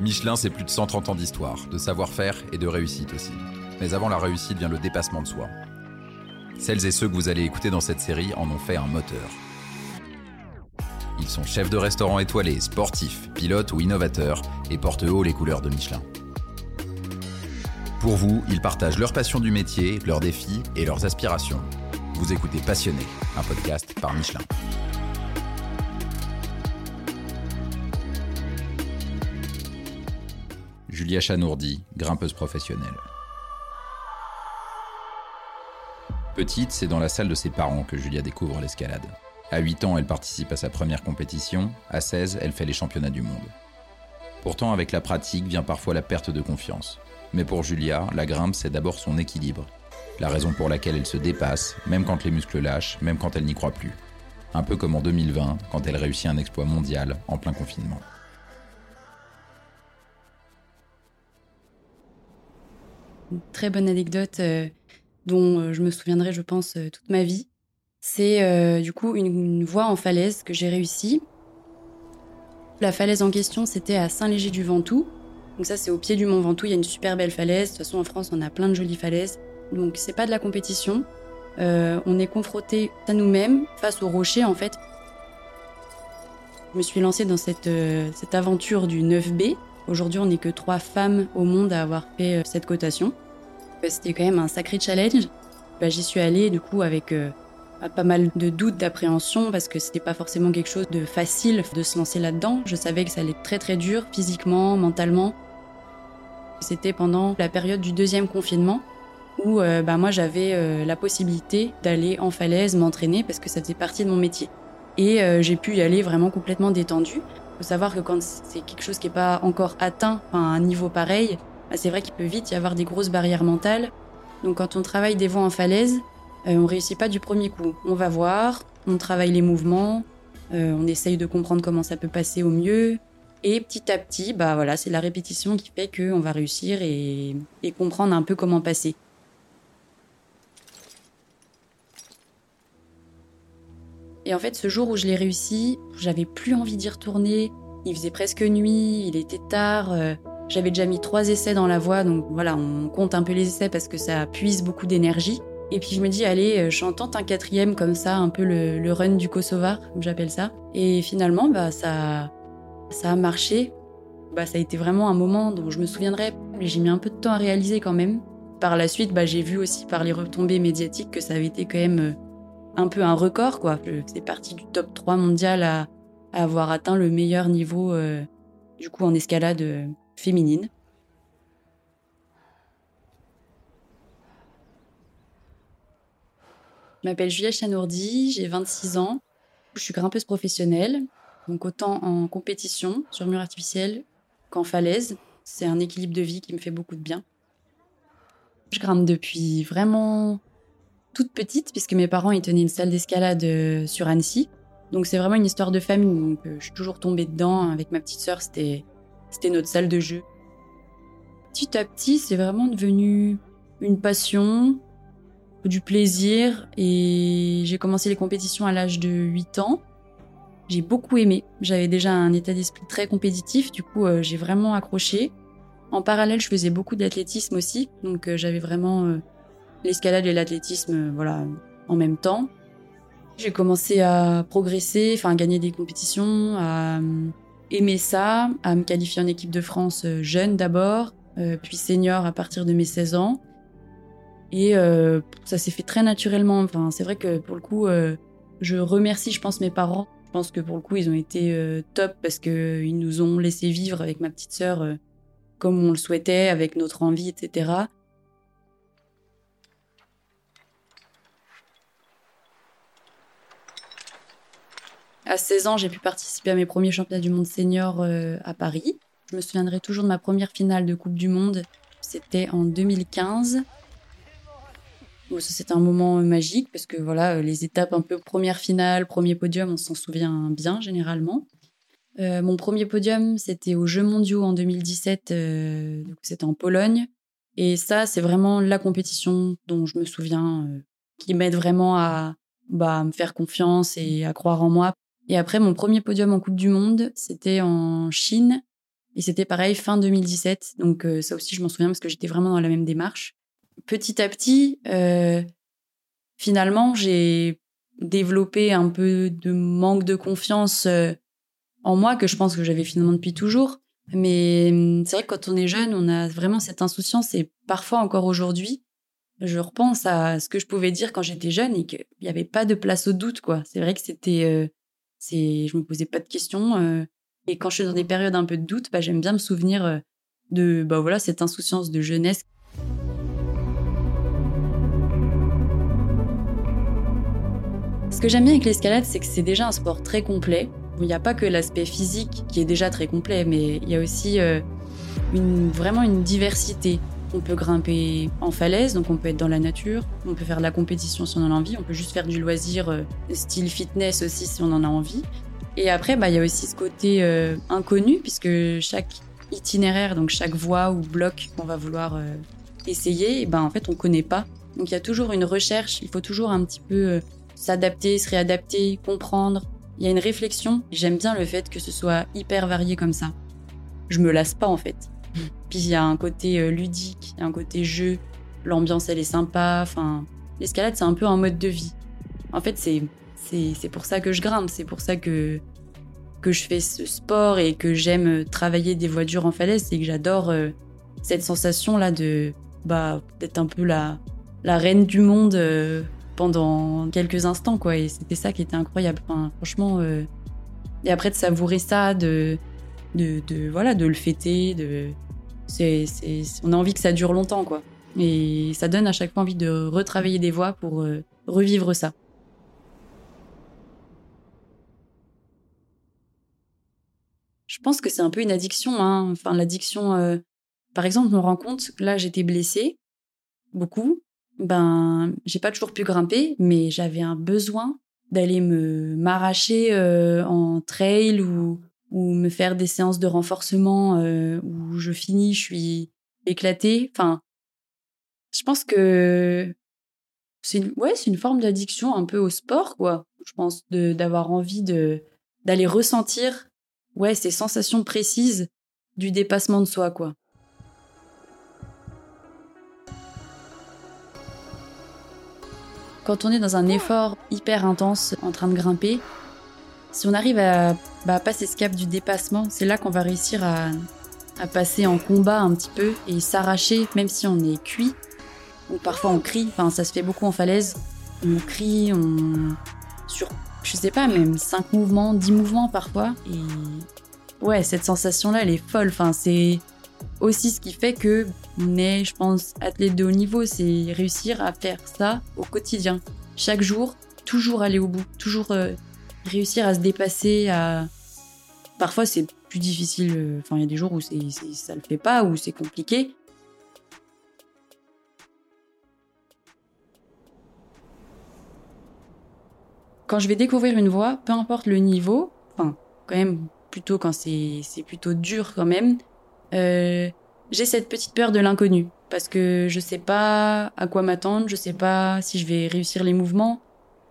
Michelin, c'est plus de 130 ans d'histoire, de savoir-faire et de réussite aussi. Mais avant la réussite vient le dépassement de soi. Celles et ceux que vous allez écouter dans cette série en ont fait un moteur. Ils sont chefs de restaurant étoilés, sportifs, pilotes ou innovateurs et portent haut les couleurs de Michelin. Pour vous, ils partagent leur passion du métier, leurs défis et leurs aspirations. Vous écoutez Passionné, un podcast par Michelin. Julia Chanourdi, grimpeuse professionnelle. Petite, c'est dans la salle de ses parents que Julia découvre l'escalade. À 8 ans, elle participe à sa première compétition, à 16, elle fait les championnats du monde. Pourtant, avec la pratique vient parfois la perte de confiance. Mais pour Julia, la grimpe, c'est d'abord son équilibre. La raison pour laquelle elle se dépasse, même quand les muscles lâchent, même quand elle n'y croit plus. Un peu comme en 2020, quand elle réussit un exploit mondial en plein confinement. Très bonne anecdote euh, dont euh, je me souviendrai, je pense, euh, toute ma vie. C'est du coup une, une voie en falaise que j'ai réussi. La falaise en question, c'était à Saint-Léger-du-Ventoux. Donc ça, c'est au pied du Mont Ventoux. Il y a une super belle falaise. De toute façon, en France, on a plein de jolies falaises. Donc c'est pas de la compétition. on est confronté à nous-mêmes face aux rochers, en fait. Je me suis lancée dans cette, cette aventure du 9B, Aujourd'hui, on n'est que trois femmes au monde à avoir fait euh, cette cotation. Euh, c'était quand même un sacré challenge. Bah, j'y suis allée du coup avec euh, pas mal de doutes, d'appréhension parce que c'était pas forcément quelque chose de facile de se lancer là-dedans. Je savais que ça allait être très très dur physiquement, mentalement. C'était pendant la période du deuxième confinement où bah, moi j'avais la possibilité d'aller en falaise m'entraîner parce que ça faisait partie de mon métier. Et j'ai pu y aller vraiment complètement détendue faut savoir que quand c'est quelque chose qui n'est pas encore atteint à un niveau pareil, bah, c'est vrai qu'il peut vite y avoir des grosses barrières mentales. Donc quand on travaille des voies en falaise, euh, on réussit pas du premier coup. On va voir, on travaille les mouvements, euh, on essaye de comprendre comment ça peut passer au mieux. Et petit à petit, bah voilà, c'est la répétition qui fait qu'on va réussir et comprendre un peu comment passer. Et en fait, ce jour où je l'ai réussi, j'avais plus envie d'y retourner. Il faisait presque nuit, il était tard. Euh, j'avais déjà mis trois essais dans la voie, donc voilà, on compte un peu les essais parce que ça puise beaucoup d'énergie. Et puis je me dis, allez, euh, je tente un quatrième comme ça, un peu le, run du Kosovar, comme j'appelle ça. Et finalement, bah, ça, ça a marché. Bah, ça a été vraiment un moment dont je me souviendrai, mais j'ai mis un peu de temps à réaliser quand même. Par la suite, bah, j'ai vu aussi par les retombées médiatiques que ça avait été quand même euh, un peu un record, quoi. C'est parti du top 3 mondial à, avoir atteint le meilleur niveau, euh, du coup, en escalade euh, féminine. Je m'appelle Julia Chanourdi, j'ai 26 ans. Je suis grimpeuse professionnelle, donc autant en compétition sur mur artificiel qu'en falaise. C'est un équilibre de vie qui me fait beaucoup de bien. Je grimpe depuis vraiment toute petite, puisque mes parents ils tenaient une salle d'escalade euh, sur Annecy. Donc c'est vraiment une histoire de famille. Donc euh, je suis toujours tombée dedans avec ma petite sœur. C'était c'était notre salle de jeu. Petit à petit, c'est vraiment devenu une passion, du plaisir. Et j'ai commencé les compétitions à l'âge de 8 ans. J'ai beaucoup aimé. J'avais déjà un état d'esprit très compétitif. Du coup, euh, j'ai vraiment accroché. En parallèle, je faisais beaucoup d'athlétisme aussi. Donc j'avais vraiment l'escalade et l'athlétisme, euh, voilà, en même temps. J'ai commencé à progresser, à gagner des compétitions, à euh, aimer ça, à me qualifier en équipe de France euh, jeune d'abord, puis senior à partir de mes 16 ans. Et ça s'est fait très naturellement. Enfin, c'est vrai que pour le coup, je remercie, je pense, mes parents. Je pense que pour le coup, ils ont été top parce qu'ils nous ont laissé vivre avec ma petite sœur comme on le souhaitait, avec notre envie, etc. À 16 ans, j'ai pu participer à mes premiers championnats du monde senior euh, à Paris. Je me souviendrai toujours de ma première finale de Coupe du Monde. C'était en 2015. C'était un moment magique parce que voilà, les étapes un peu première finale, premier podium, on s'en souvient bien généralement. Euh, mon premier podium, c'était aux Jeux mondiaux en 2017, euh, c'était en Pologne. Et ça, c'est vraiment la compétition dont je me souviens, qui m'aide vraiment à bah, me faire confiance et à croire en moi et après, mon premier podium en Coupe du Monde, c'était en Chine, Et c'était pareil fin 2017. Donc euh, ça aussi, je m'en souviens parce que j'étais vraiment dans la même démarche. Petit à petit, euh, finalement, j'ai développé un peu de manque de confiance euh, en moi que je pense que j'avais finalement depuis toujours. Mais hum, c'est vrai que quand on est jeune, on a vraiment cette insouciance et parfois encore aujourd'hui, je repense à ce que je pouvais dire quand j'étais jeune et qu'il n'y avait pas de place au doute, quoi. C'est vrai que c'était, c'est, je me posais pas de questions. Euh, et quand je suis dans des périodes un peu de doute, bah, j'aime bien me souvenir euh, de, bah voilà, cette insouciance de jeunesse. Ce que j'aime bien avec l'escalade, c'est que c'est déjà un sport très complet. Il n'y a pas que l'aspect physique qui est déjà très complet, mais il y a aussi une, vraiment une diversité. On peut grimper en falaise, donc on peut être dans la nature, on peut faire de la compétition si on en a envie, on peut juste faire du loisir euh, style fitness aussi si on en a envie. Et après, bah, il y a aussi ce côté euh, inconnu, puisque chaque itinéraire, donc chaque voie ou bloc qu'on va vouloir euh, essayer, ben, en fait, on ne connaît pas. Donc il y a toujours une recherche, il faut toujours un petit peu s'adapter, se réadapter, comprendre. Il y a une réflexion. J'aime bien le fait que ce soit hyper varié comme ça. Je me lasse pas en fait. Puis il y a un côté euh, ludique, il y a un côté jeu. L'ambiance, elle est sympa. Enfin, l'escalade, c'est un peu un mode de vie. En fait, c'est c'est pour ça que je grimpe. C'est pour ça que que je fais ce sport et que j'aime travailler des voitures en falaise. C'est que j'adore euh, cette sensation là de bah d'être un peu la la reine du monde euh, pendant quelques instants quoi. Et c'était ça qui était incroyable. Enfin, franchement. et après de savourer ça, de de, de, voilà de le fêter, de c'est, on a envie que ça dure longtemps, quoi. Et ça donne à chaque fois envie de retravailler des voix pour euh, revivre ça. Je pense que c'est un peu une addiction. Hein. Enfin, l'addiction. Euh, par exemple, me rends compte là, j'étais blessée, beaucoup. Ben, j'ai pas toujours pu grimper, mais j'avais un besoin d'aller me m'arracher euh, en trail ou ou me faire des séances de renforcement euh, où je finis, je suis éclatée. Enfin, je pense que c'est une, ouais, c'est une forme d'addiction un peu au sport, quoi. Je pense de d'avoir envie de d'aller ressentir ouais ces sensations précises du dépassement de soi, quoi. Quand on est dans un effort hyper intense en train de grimper, si on arrive à bah, passer ce cap du dépassement, c'est là qu'on va réussir à, passer en combat un petit peu et s'arracher, même si on est cuit. Ou parfois on crie, enfin ça se fait beaucoup en falaise. On crie, on. sur, je sais pas, même 5 mouvements, 10 mouvements parfois. Et ouais, cette sensation-là, elle est folle. Enfin, c'est aussi ce qui fait que on est, je pense, athlète de haut niveau, c'est réussir à faire ça au quotidien. Chaque jour, toujours aller au bout, toujours euh, réussir à se dépasser, à... Parfois, c'est plus difficile. Euh, enfin, il y a des jours où c'est, ça le fait pas, où c'est compliqué. Quand je vais découvrir une voie, peu importe le niveau, enfin, quand même, plutôt quand c'est, c'est plutôt dur quand même, euh, j'ai cette petite peur de l'inconnu. Parce que je sais pas à quoi m'attendre, je sais pas si je vais réussir les mouvements,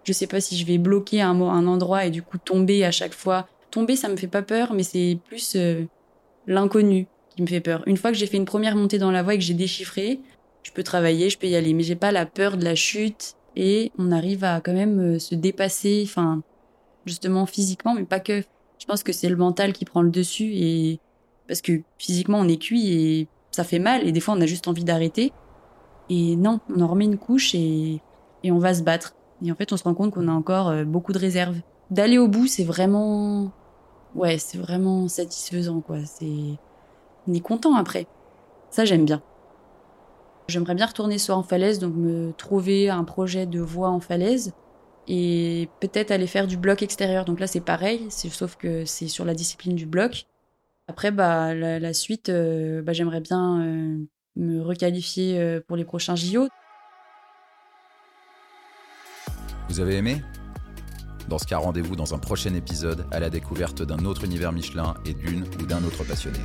je sais pas si je vais bloquer un, un endroit et du coup tomber à chaque fois. Tomber, ça me fait pas peur, mais c'est plus euh, l'inconnu qui me fait peur. Une fois que j'ai fait une première montée dans la voie et que j'ai déchiffré, je peux travailler, je peux y aller, mais j'ai pas la peur de la chute et on arrive à quand même euh, se dépasser, enfin, justement physiquement, mais pas que. Je pense que c'est le mental qui prend le dessus et parce que physiquement on est cuit et ça fait mal et des fois on a juste envie d'arrêter. Et non, on en remet une couche et, et on va se battre. Et en fait, on se rend compte qu'on a encore euh, beaucoup de réserves. D'aller au bout, c'est vraiment, ouais, c'est vraiment satisfaisant, quoi. C'est, on est content après. Ça, j'aime bien. J'aimerais bien retourner soit en falaise, donc me trouver un projet de voie en falaise et peut-être aller faire du bloc extérieur. Donc là, c'est pareil, sauf que c'est sur la discipline du bloc. Après, bah, la, suite, euh, bah, j'aimerais bien euh, me requalifier pour les prochains JO. Vous avez aimé? Dans ce cas, rendez-vous dans un prochain épisode à la découverte d'un autre univers Michelin et d'une ou d'un autre passionné.